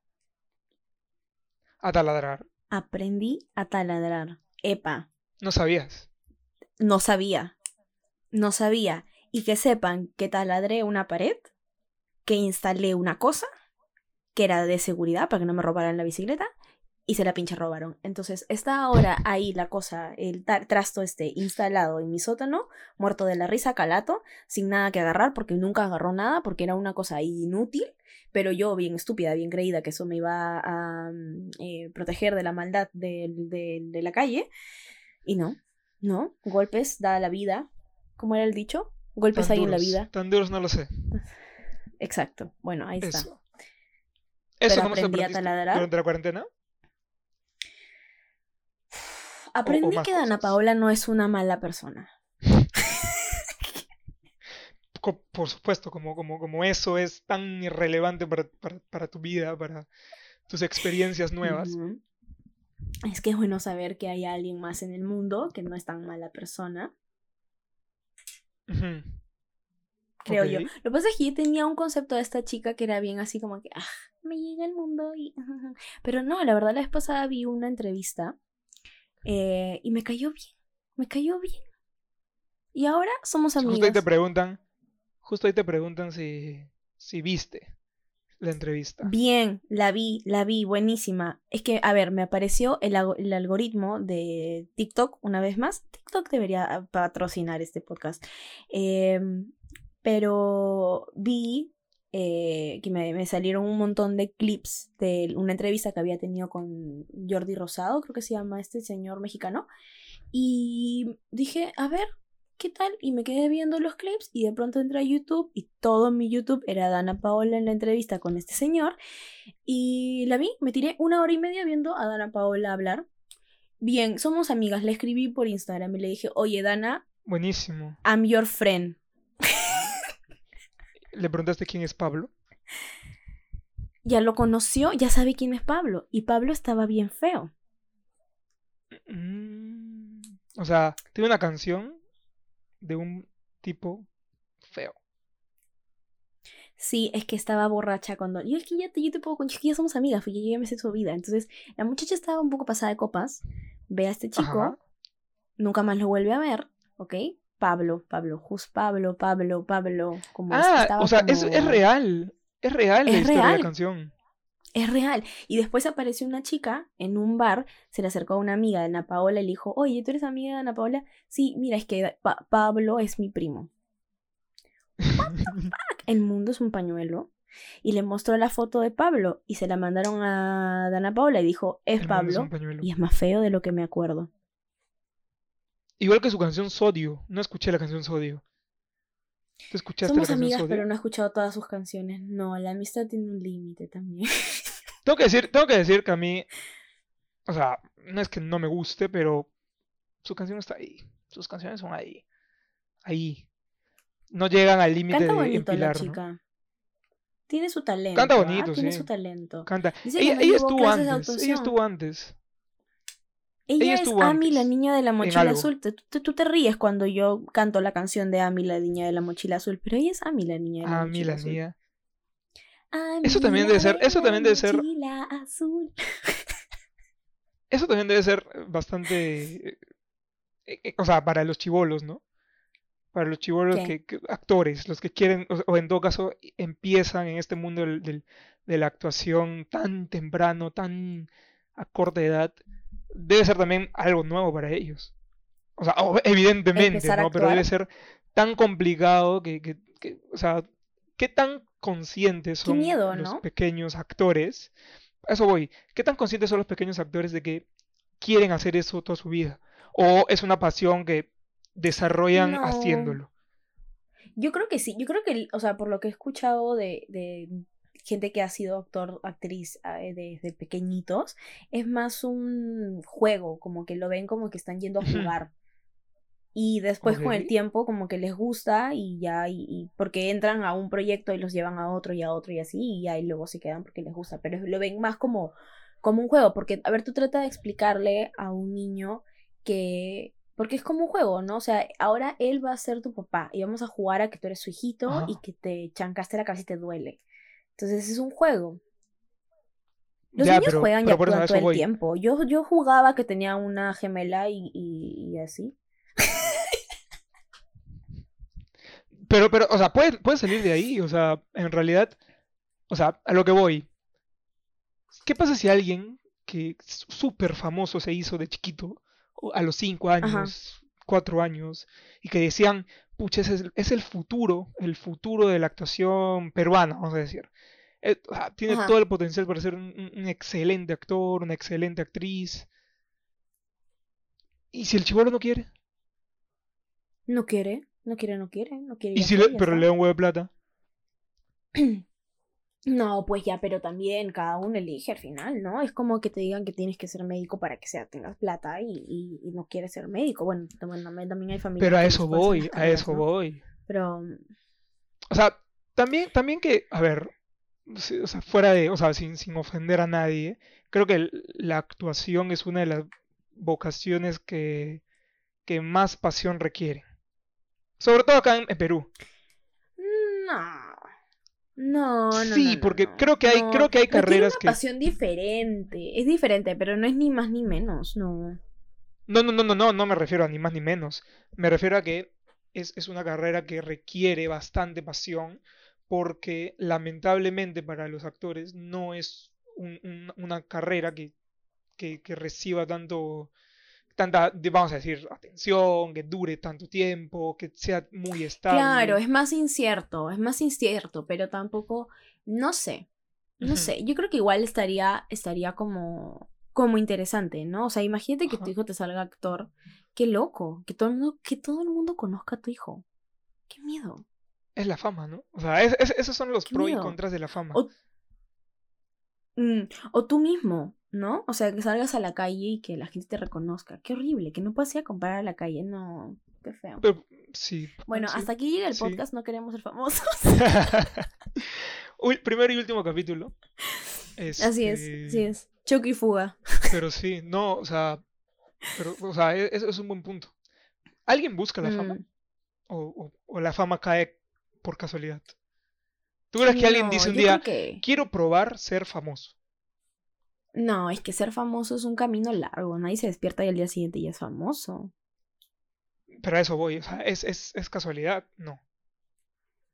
A taladrar. Aprendí a taladrar. Epa, No sabías. no sabía. No sabía. Y que sepan que taladré una pared, que instalé una cosa, que era de seguridad para que no me robaran la bicicleta, y se la pinche robaron. Entonces está ahora ahí la cosa, el trasto este instalado en mi sótano, muerto de la risa, calato, sin nada que agarrar, porque nunca agarró nada, porque era una cosa inútil, pero yo bien estúpida, bien creída que eso me iba a mm, eh, proteger de la maldad del- del- de la calle, y no, no, golpes da la vida, como era el dicho, golpes Tan hay en la vida. Tan duros no lo sé. Exacto, bueno, ahí está. Eso. ¿Eso Pero cómo se aprendí a taladrar. durante la cuarentena? Aprendí que Dana. Paola no es una mala persona. Por supuesto, como, como, como eso es tan irrelevante para, para, para tu vida, para tus experiencias nuevas. Es que es bueno saber que hay alguien más en el mundo que no es tan mala persona, creo yo. Lo que pasa es que yo tenía un concepto de esta chica que era bien así como que, ah, me llega el mundo y... [LAUGHS] Pero no, la verdad la vez pasada vi una entrevista eh, y me cayó bien, me cayó bien. Y ahora somos Justo ahí te preguntan, justo ahí te preguntan si, si viste la entrevista. Bien, la vi, la vi, buenísima. Es que, a ver, me apareció el algoritmo de TikTok una vez más. TikTok debería ah, patrocinar este podcast. Em, pero vi eh, que me, me salieron un montón de clips de una entrevista que había tenido con Jordi Rosado, creo que se llama este señor mexicano. Y dije, a ver, ¿qué tal? Y me quedé viendo los clips y de pronto entré a YouTube y todo mi YouTube era Dana Paola en la entrevista con este señor. Y la vi, me tiré una hora y media viendo a Dana Paola hablar. Bien, somos amigas, le escribí por Instagram y le dije, oye Dana, Buenísimo. I'm your friend. ¿Le preguntaste quién es Pablo? Ya lo conoció, ya sabe quién es Pablo. Y Pablo estaba bien feo. Mm, O sea, tiene una canción de un tipo feo. Sí, es que estaba borracha cuando. Yo es que ya te, yo te puedo. Yo es que ya somos amigas, porque yo ya me sé su vida. Entonces, la muchacha estaba un poco pasada de copas. Ve a este chico, Ajá. nunca más lo vuelve a ver, ¿ok? Pablo, Pablo, just Pablo, Pablo, Pablo. Como es- Ah, o sea, es, como- es real. Es real la Es historia de real. la canción. Es real. Y después apareció una chica en un bar, se le acercó a una amiga de Ana Paola y le dijo, oye, ¿tú eres amiga de Ana Paola? Sí, mira, es que Pa- Pablo es mi primo. [LAUGHS] El mundo es un pañuelo. Y le mostró la foto de Pablo y se la mandaron a Dana Paola y dijo, es El mundo es Pablo y es más feo de lo que me acuerdo. Igual que su canción Sodio. No escuché la canción Sodio. ¿Tú escuchaste Somos la canción amigas, Sodio? pero no he escuchado todas sus canciones. No, la amistad tiene un límite también. [LAUGHS] Tengo que decir, tengo que decir que a mí, o sea, no es que no me guste, pero su canción está ahí. Sus canciones son ahí. Ahí. No llegan al límite de bonito la empilar, ¿no? chica. Tiene su talento. Canta ¿ah? bonito, Tiene sí. su talento. Canta. Ella, ella estuvo antes. Ella estuvo antes. Ella, Ella es Ami, la niña de la mochila azul. Tú, tú- tú te ríes cuando yo canto la canción de Ami, la niña de la mochila azul, pero ella es Ami, la niña de la Ah, mi mochila la azul. niña. Ami, Eso también debe ser- eso la también debe ser- mochila azul. Eso también debe ser bastante eh, eh, o sea, para los chivolos, ¿no? Para los chivolos que, que- actores, los que quieren, o, o en todo caso, empiezan en este mundo del- del- de la actuación tan temprano, tan a corta edad, debe ser también algo nuevo para ellos. O sea, evidentemente, ¿no? Pero debe ser tan complicado que, que- que- o sea, ¿qué tan conscientes son miedo, los pequeños actores? A eso voy. ¿Qué tan conscientes son los pequeños actores de que quieren hacer eso toda su vida? ¿O es una pasión que desarrollan No. haciéndolo? Yo creo que sí, yo creo que, o sea, por lo que he escuchado de, de gente que ha sido actor, actriz eh, desde pequeñitos, es más un juego, como que lo ven como que están yendo a jugar. Y después con el tiempo como que les gusta y ya, y, y porque entran a un proyecto y los llevan a otro y a otro y así, y ahí luego se quedan porque les gusta, pero lo ven más como, como un juego, porque, a ver, tú trata de explicarle a un niño que, porque es como un juego, ¿no? O sea, ahora él va a ser tu papá y vamos a jugar a que tú eres su hijito y que te chancaste la cabeza y te duele. Entonces es un juego. Los Ya, niños pero, juegan pero actúan todo el voy. tiempo. Yo, yo jugaba que tenía una gemela y, y, y así. [LAUGHS] Pero, pero, o sea, puede, puede salir de ahí. O sea, en realidad, o sea, a lo que voy. ¿Qué pasa si alguien que súper famoso se hizo de chiquito, a los 5 Ajá. años, 4 años, y que decían, pucha, es, el- es el futuro, el futuro de la actuación peruana, vamos a decir. Eh, tiene Ajá. todo el potencial para ser un, excelente actor, una excelente actriz. ¿Y si el chibolo no quiere? No quiere, no quiere, no quiere, no quiere. ¿Y si le, pero le da un huevo de plata? [CLEARS THROAT] No, pues ya, pero también cada uno elige al final, ¿no? Es como que te digan que tienes que ser médico para que sea, tengas plata y, y, y no quieres ser médico. Bueno, también, también hay familias Pero a eso voy, a eso ¿no? voy. Pero mm, O sea, también, también que, a ver, o sea, fuera de, o sea, sin, sin ofender a nadie, creo que la actuación es una de las vocaciones que, que más pasión requiere. Sobre todo acá en, en Perú. no. No, no, Sí, no, porque no. creo que hay, No, creo que hay carreras una que. pasión diferente. Es diferente, pero no es ni más ni menos, no. No, no, no, no, no, no me refiero a ni más ni menos. Me refiero a que es, es una carrera que requiere bastante pasión porque lamentablemente para los actores no es un- un- una carrera que, que, que reciba tanto, tanta, vamos a decir, atención, que dure tanto tiempo, que sea muy Claro, estable. es más incierto, es más incierto, pero tampoco, no sé, no sé, yo creo que igual estaría, estaría como, como interesante, ¿no? O sea, imagínate que tu hijo te salga actor, qué loco, que todo el mundo, que todo el mundo conozca a tu hijo, qué miedo. Es la fama, ¿no? O sea, es- es- esos son los pros y contras de la fama. O, mm, o tú mismo, ¿no? O sea, que salgas a la calle y que la gente te reconozca, qué horrible, que no puedas ir a comprar a la calle, no, qué feo. Pero, sí, Bueno, sí. hasta aquí llega el sí. podcast, no queremos ser famosos. [LAUGHS] Uy, primero y último capítulo. Así es, Este, así es. Choque y fuga. Pero sí, no, o sea, pero, o sea, e- eso es un buen punto. ¿Alguien busca la fama? Mm. ¿O, o- o la fama cae por casualidad? ¿Tú crees que alguien dice un día, que- quiero probar ser famoso? No, es que ser famoso es un camino largo. Nadie se despierta y al día siguiente ya es famoso. Pero a eso voy, o sea, ¿es, es, es casualidad? No.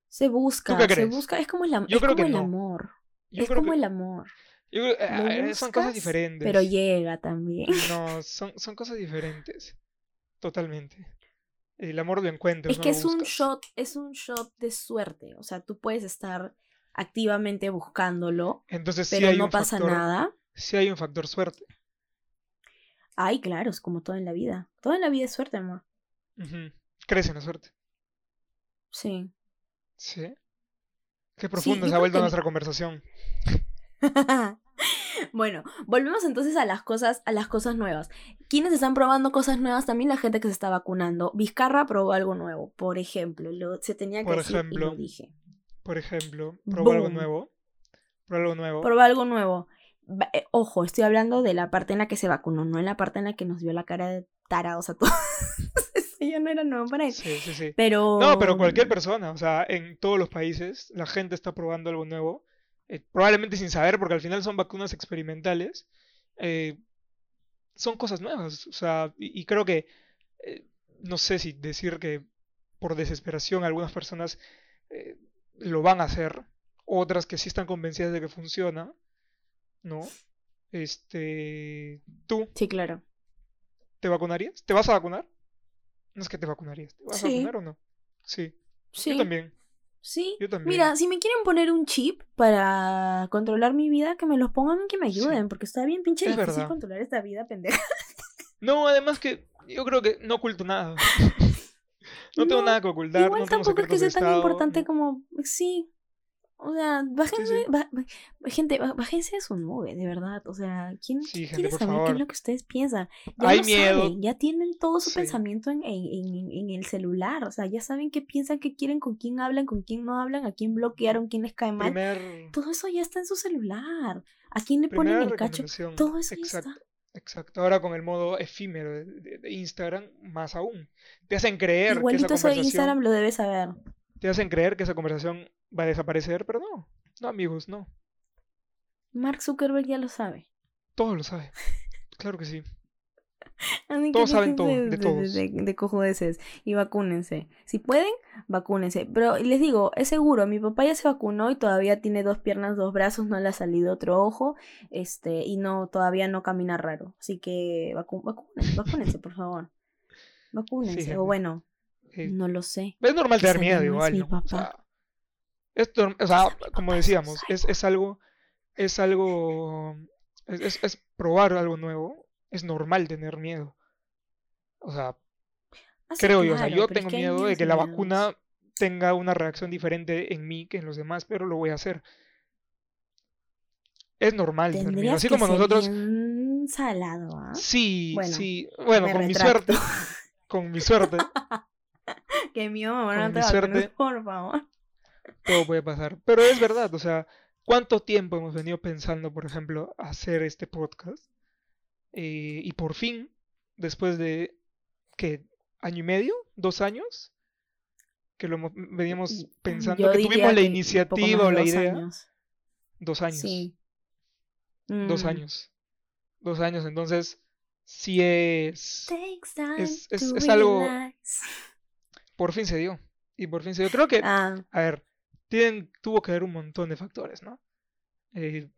Se busca, qué se busca. Es como el, am- Yo es creo como que el no. amor. Yo es creo como que, el amor. yo creo- Lo eh, son cosas diferentes. Pero llega también. No, [LAUGHS] son, son cosas diferentes. Totalmente. El amor lo encuentras, Es no que es un shot, es un shot de suerte. O sea, tú puedes estar activamente buscándolo, Entonces sí pero hay no un pasa factor, nada. Sí hay un factor suerte. Ay, claro, es como todo en la vida. Todo en la vida es suerte, amor. Crece en la suerte. Sí. Sí. Qué profunda yo se ha vuelto que- nuestra conversación. [LAUGHS] bueno, volvemos entonces a las cosas, a las cosas nuevas. ¿Quiénes están probando cosas nuevas? También la gente que se está vacunando. Vizcarra probó algo nuevo, por ejemplo. Lo, se tenía que Por decir y ejemplo. lo dije. Por ejemplo, probar algo nuevo. Probar algo nuevo. Probó algo nuevo. Eh, Ojo, estoy hablando de la parte en la que se vacunó, no en la parte en la que nos vio la cara de tarados a [LAUGHS] todos. Eso ya no era nuevo para él. Sí, sí, sí. Pero. No, pero cualquier persona, o sea, en todos los países la gente está probando algo nuevo, eh, probablemente sin saber, porque al final son vacunas experimentales, eh, son cosas nuevas, o sea, y, y creo que eh, no sé si decir que por desesperación algunas personas eh, lo van a hacer, otras que sí están convencidas de que funciona, ¿no? Este, tú, Sí, claro. ¿te vacunarías? ¿Te vas a vacunar? No es que te vacunarías, ¿te vas a vacunar o no? Sí, Sí. yo también, Sí. yo también. Mira, si me quieren poner un chip para controlar mi vida, que me los pongan y que me Sí. ayuden, porque está bien pinche Es difícil verdad. controlar esta vida pendeja. [LAUGHS] No, además que yo creo que no oculto nada. [LAUGHS] No tengo nada que ocultar, Igual no tampoco es que sea tan importante como. Sí. O sea, bájense. sí. ba- gente, bájense de su nube, de verdad. O sea, ¿quién Sí, gente, quiere saber qué es lo que ustedes piensan? Ya Hay lo miedo. saben, ya tienen todo su pensamiento en, en, en- en el celular. O sea, ya saben qué piensan, qué quieren, con quién hablan, con quién no hablan, a quién bloquearon, quién les cae mal. Primer, Todo eso ya está en su celular. ¿A quién le ponen el cacho? Todo eso ya está. exacto. Ahora con el modo efímero de, de- de Instagram, más aún. Te hacen creer que Igualito esa eso de Instagram lo debes saber. Te hacen creer que esa conversación va a desaparecer, pero no. No, amigos, no. Mark Zuckerberg ya lo sabe. Todos lo saben. Claro que sí. [LAUGHS] Todos saben todo, de todos. De, de cojudeces y vacúnense. Si pueden, vacúnense. Pero les digo, es seguro, mi papá ya se vacunó y todavía tiene dos piernas, dos brazos, no le ha salido otro ojo, este, y no, todavía no camina raro. Así que vacu vacúnense, vacúnense, por favor. [LAUGHS] Vacúnense. o bueno, Eh, no lo sé. Es normal tener miedo igual. O sea, es o sea, como decíamos, es es, algo, es algo, es, es- probar algo nuevo. Es normal tener miedo. O sea, Ah, creo yo, o sea, yo tengo miedo de que la miedos. vacuna tenga una reacción diferente en mí que en los demás, pero lo voy a hacer. Es normal tener miedo. Así como nosotros, salado, ¿ah? sí, Bueno, sí, bueno, con mi suerte, con mi suerte, [LAUGHS] [LAUGHS] Que mi mamá no te vacunes, por favor. todo puede pasar. Pero es verdad, o sea, ¿cuánto tiempo hemos venido pensando, por ejemplo, hacer este podcast? Eh, y por fin, después de, ¿qué? ¿Año y medio? ¿Dos años? Que lo veníamos pensando, Yo que tuvimos la que iniciativa o la idea. años. Dos años. Sí. Dos Mm. años. Dos años, entonces, sí es... Es- es- es algo-. Por fin se dio. Y por fin se dio. Creo que, Ah, a ver, tienen, tuvo que haber un montón de factores, ¿no? Eh,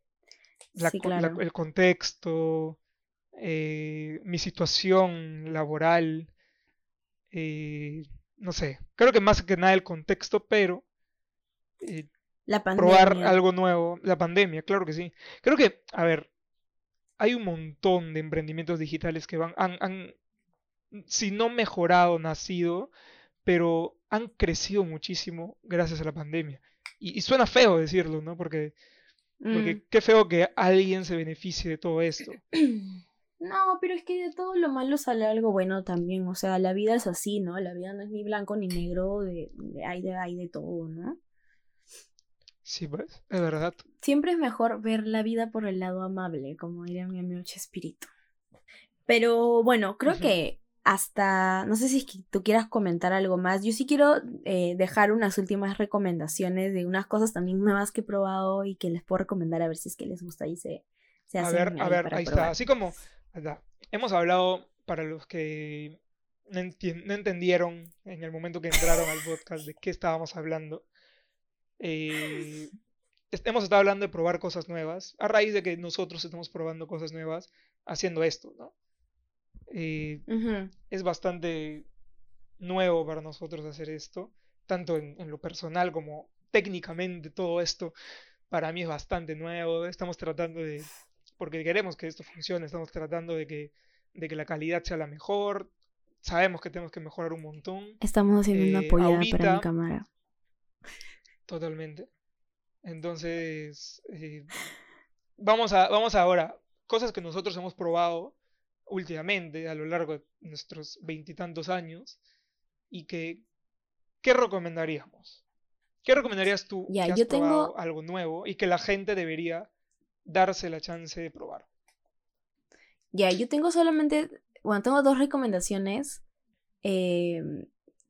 la sí, la- el contexto, eh, mi situación laboral, eh, no sé, creo que más que nada el contexto, pero eh, La probar algo nuevo, la pandemia, claro que sí. Creo que, a ver, hay un montón de emprendimientos digitales que van, han, han, si no mejorado, nacido, pero han crecido muchísimo gracias a la pandemia. Y, y suena feo decirlo, ¿no? Porque, porque Mm. qué feo que alguien se beneficie de todo esto. [CLEARS THROAT] No, pero es que de todo lo malo sale algo bueno también. O sea, la vida es así, ¿no? La vida no es ni blanco ni negro, de, de- hay, de, hay de todo, ¿no? Sí, pues, es verdad. Siempre es mejor ver la vida por el lado amable, como diría mi amigo Chespirito. Pero bueno, creo que hasta, no sé si es que tú quieras comentar algo más. Yo sí quiero eh, dejar unas últimas recomendaciones de unas cosas también nuevas que he probado y que les puedo recomendar a ver si es que les gusta y se, se A hacen ver, a ver, ahí está. Así como, está. hemos hablado, para los que no, entendieron en el momento que entraron al podcast de qué estábamos hablando, eh, hemos estado hablando de probar cosas nuevas, a raíz de que nosotros estamos probando cosas nuevas haciendo esto, ¿no? Eh, es bastante nuevo para nosotros hacer esto, tanto en, en lo personal como técnicamente todo esto para mí es bastante nuevo. Estamos tratando de, porque queremos que esto funcione, estamos tratando de que, de que la calidad sea la mejor. Sabemos que tenemos que mejorar un montón, Estamos haciendo una Eh, apoyada para mi cámara. totalmente. Entonces, eh, vamos a, vamos ahora, cosas que nosotros hemos probado últimamente a lo largo de nuestros veintitantos años y que, ¿qué recomendaríamos? ¿Qué recomendarías tú Ya, que has yo tengo- probado algo nuevo y que la gente debería darse la chance de probar? Ya, yo tengo solamente, bueno, tengo dos recomendaciones eh,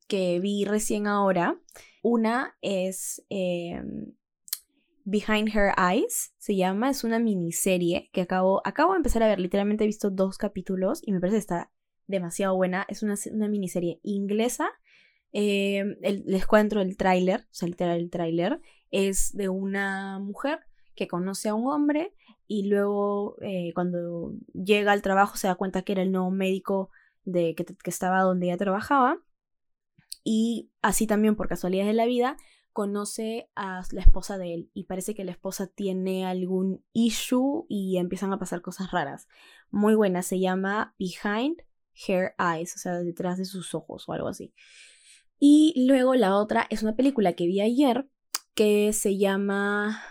que vi recién ahora. Una es eh, Behind Her Eyes, se llama, es una miniserie que acabo, acabo de empezar a ver, literalmente he visto dos capítulos y me parece que está demasiado buena. Es una, una miniserie inglesa. Eh, el- les cuento el tráiler, o sea, literal el tráiler. Es de una mujer que conoce a un hombre y luego eh, cuando llega al trabajo se da cuenta que era el nuevo médico de, que, que estaba donde ella trabajaba. Y así también, por casualidades de la vida, conoce a la esposa de él y parece que la esposa tiene algún issue y empiezan a pasar cosas raras. Muy buena, se llama Behind Her Eyes, o sea, detrás de sus ojos o algo así. Y luego la otra es una película que vi ayer que se llama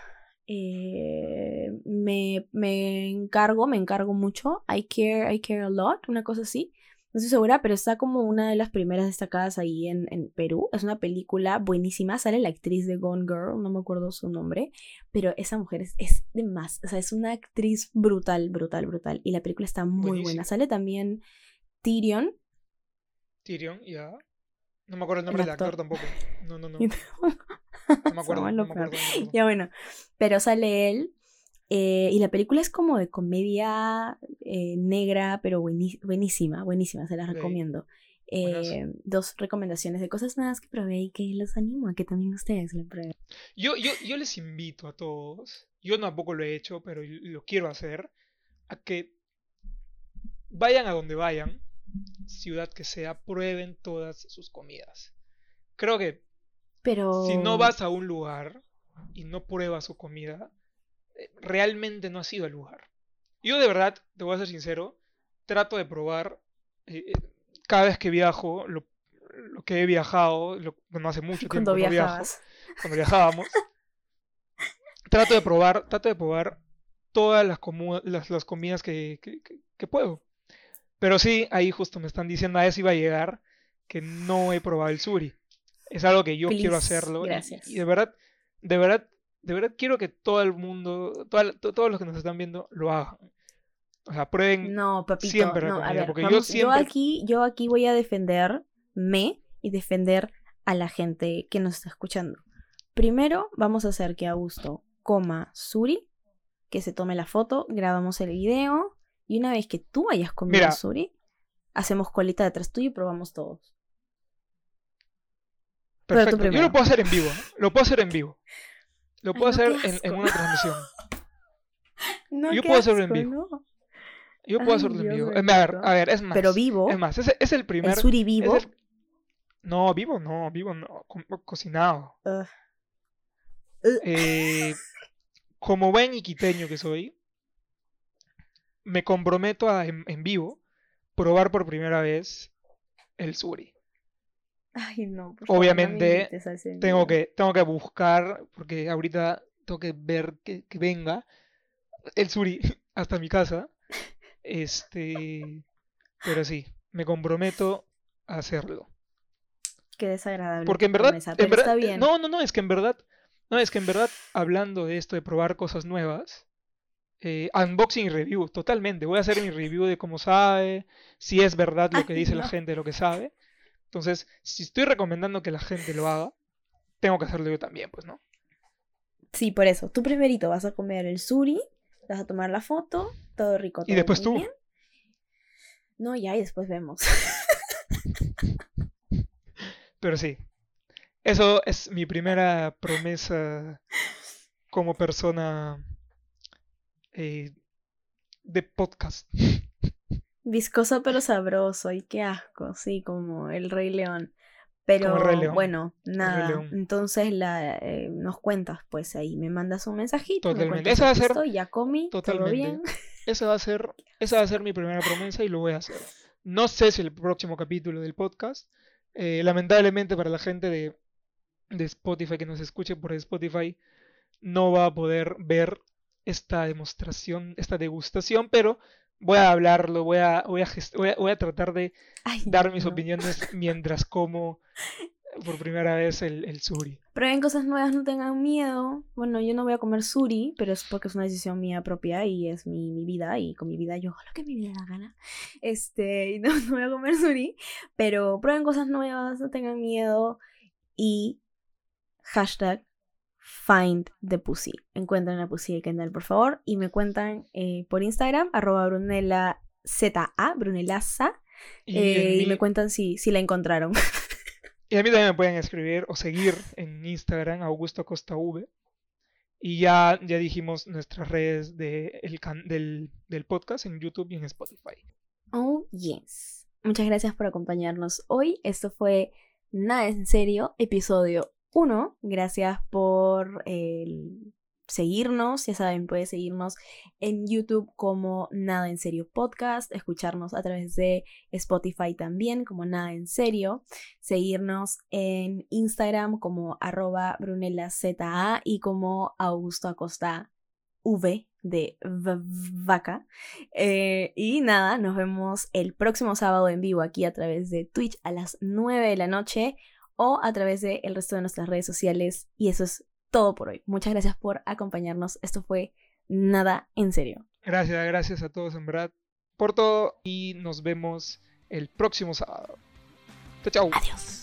eh, me, me encargo, me encargo mucho, I care, I care a lot, una cosa así. No estoy segura, pero está como una de las primeras destacadas ahí en, en Perú. Es una película buenísima. Sale la actriz de Gone Girl, no me acuerdo su nombre. Pero esa mujer es, es de más. O sea, es una actriz brutal, brutal, brutal. Y la película está muy Buenísimo. buena. Sale también Tyrion. Tyrion, ya. No me acuerdo el nombre El del actor actor. tampoco. No, no, no. [LAUGHS] No me acuerdo. No me acuerdo. no me acuerdo. Ya bueno, pero sale él. Eh, y la película es como de comedia eh, negra, pero buení- buenísima, buenísima, se las Ok. recomiendo. Eh, dos recomendaciones de cosas nuevas que probé y que los animo a que también ustedes lo prueben. Yo, yo, yo les invito a todos, yo tampoco lo he hecho, pero lo quiero hacer, a que vayan a donde vayan, ciudad que sea, prueben todas sus comidas. Creo que Pero. si no vas a un lugar y no pruebas su comida, realmente no has ido al lugar. Yo de verdad, te voy a ser sincero, trato de probar eh, eh, cada vez que viajo, lo, lo que he viajado, lo, bueno, hace mucho tiempo cuando que no viajo, viajabas. cuando viajábamos, trato de probar, trato de probar todas las, comu- las, las comidas que, que- que- que puedo. Pero sí, ahí justo me están diciendo a eso iba a llegar que no he probado el suri. Es algo que yo quiero hacerlo y- gracias. y, de verdad, de verdad, de verdad quiero que todo el mundo, toda- to- todos los que nos están viendo lo hagan. O sea, prueben No, papito. siempre no, a ver, porque yo siempre- aquí, yo aquí voy a defenderme y defender a la gente que nos está escuchando. Primero, vamos a hacer que Augusto coma suri, que se tome la foto, grabamos el video y una vez que tú hayas comido Mira. suri, hacemos colita detrás tuyo y probamos todos. Pero tú Perfecto. Yo primero. lo puedo hacer en vivo. Lo puedo hacer en vivo. [LAUGHS] Lo Ay, puedo no, hacer en, una transmisión. [LAUGHS] No, Yo puedo hacerlo en vivo. no. Yo puedo Ay, hacerlo en vivo. bendito. A ver, a ver, es más. Pero vivo, Es más, es el primer. el suri es vivo. el- No, vivo no, vivo no. co- cocinado. Eh, como buen iquiteño que soy, me comprometo a en, en vivo probar por primera vez el suri. Ay, no, por favor, no me Obviamente, Tengo que, tengo que buscar, porque ahorita tengo que ver que, que venga el suri [LAUGHS] hasta mi casa. Este, pero sí, me comprometo a hacerlo. Qué desagradable. Porque en verdad, promesa, en pero verdad, está bien. no, no, no, es que en verdad, no, es que en verdad, hablando de esto de probar cosas nuevas, eh, unboxing y review, totalmente. Voy a hacer mi review de cómo sabe, si es verdad lo que Ay, dice la gente, lo que sabe. Entonces, si estoy recomendando que la gente lo haga, tengo que hacerlo yo también, pues, ¿no? Sí, por eso. Tú primerito vas a comer el suri, vas a tomar la foto, todo rico. Y todo después muy tú. bien. No, ya, y después vemos. Pero sí, eso es mi primera promesa como persona eh, de podcast. Viscoso pero sabroso, y qué asco, sí, como el Rey León. Pero el Rey León, bueno, nada. León. Entonces la, eh, nos cuentas, pues ahí me mandas un mensajito. me Totalmente. cuentas Esa va a ser- estoy, ya comí, todo Totalmente. bien. [LAUGHS] Esa va a ser, esa va a ser mi primera promesa y lo voy a hacer. No sé si el próximo capítulo del podcast, eh, lamentablemente para la gente de, de Spotify que nos escuche por Spotify, no va a poder ver esta demostración, esta degustación, pero voy a hablarlo, voy a, voy a, voy a, voy a tratar de Ay, dar mis opiniones mientras como por primera vez el, el suri. Prueben cosas nuevas, no tengan miedo. Bueno, yo no voy a comer suri, pero es porque es una decisión mía propia y es mi, mi vida y con mi vida yo hago lo que mi vida da gana. Este, no, [LAUGHS] no voy a comer suri, pero prueben cosas nuevas, no tengan miedo y hashtag find the pussy. Encuentren la pussy de Kendall, por favor, y me cuentan eh, por Instagram, arroba brunela ZA, brunelaza, Y, Eh, y me cuentan si, si la encontraron. [LAUGHS] y a mí también me pueden escribir o seguir en Instagram, Augusto Costa V. Y ya, ya dijimos nuestras redes de el can- del, del podcast en YouTube y en Spotify. Oh, yes. Muchas gracias por acompañarnos hoy. Esto fue Nada en serio, episodio 1. Gracias por seguirnos. Ya saben, puedes seguirnos en YouTube como Nada en serio podcast, escucharnos a través de Spotify también como Nada en serio, seguirnos en Instagram como arroba y como Augusto Acosta V de vaca. Eh, y nada, nos vemos el próximo sábado en vivo aquí a través de Twitch a las 9 de la noche o a través del el resto de nuestras redes sociales. Y eso es todo por hoy. Muchas gracias por acompañarnos. Esto fue Nada en serio. Gracias, gracias a todos en verdad por todo y nos vemos el próximo sábado. Chao, chao. Adiós.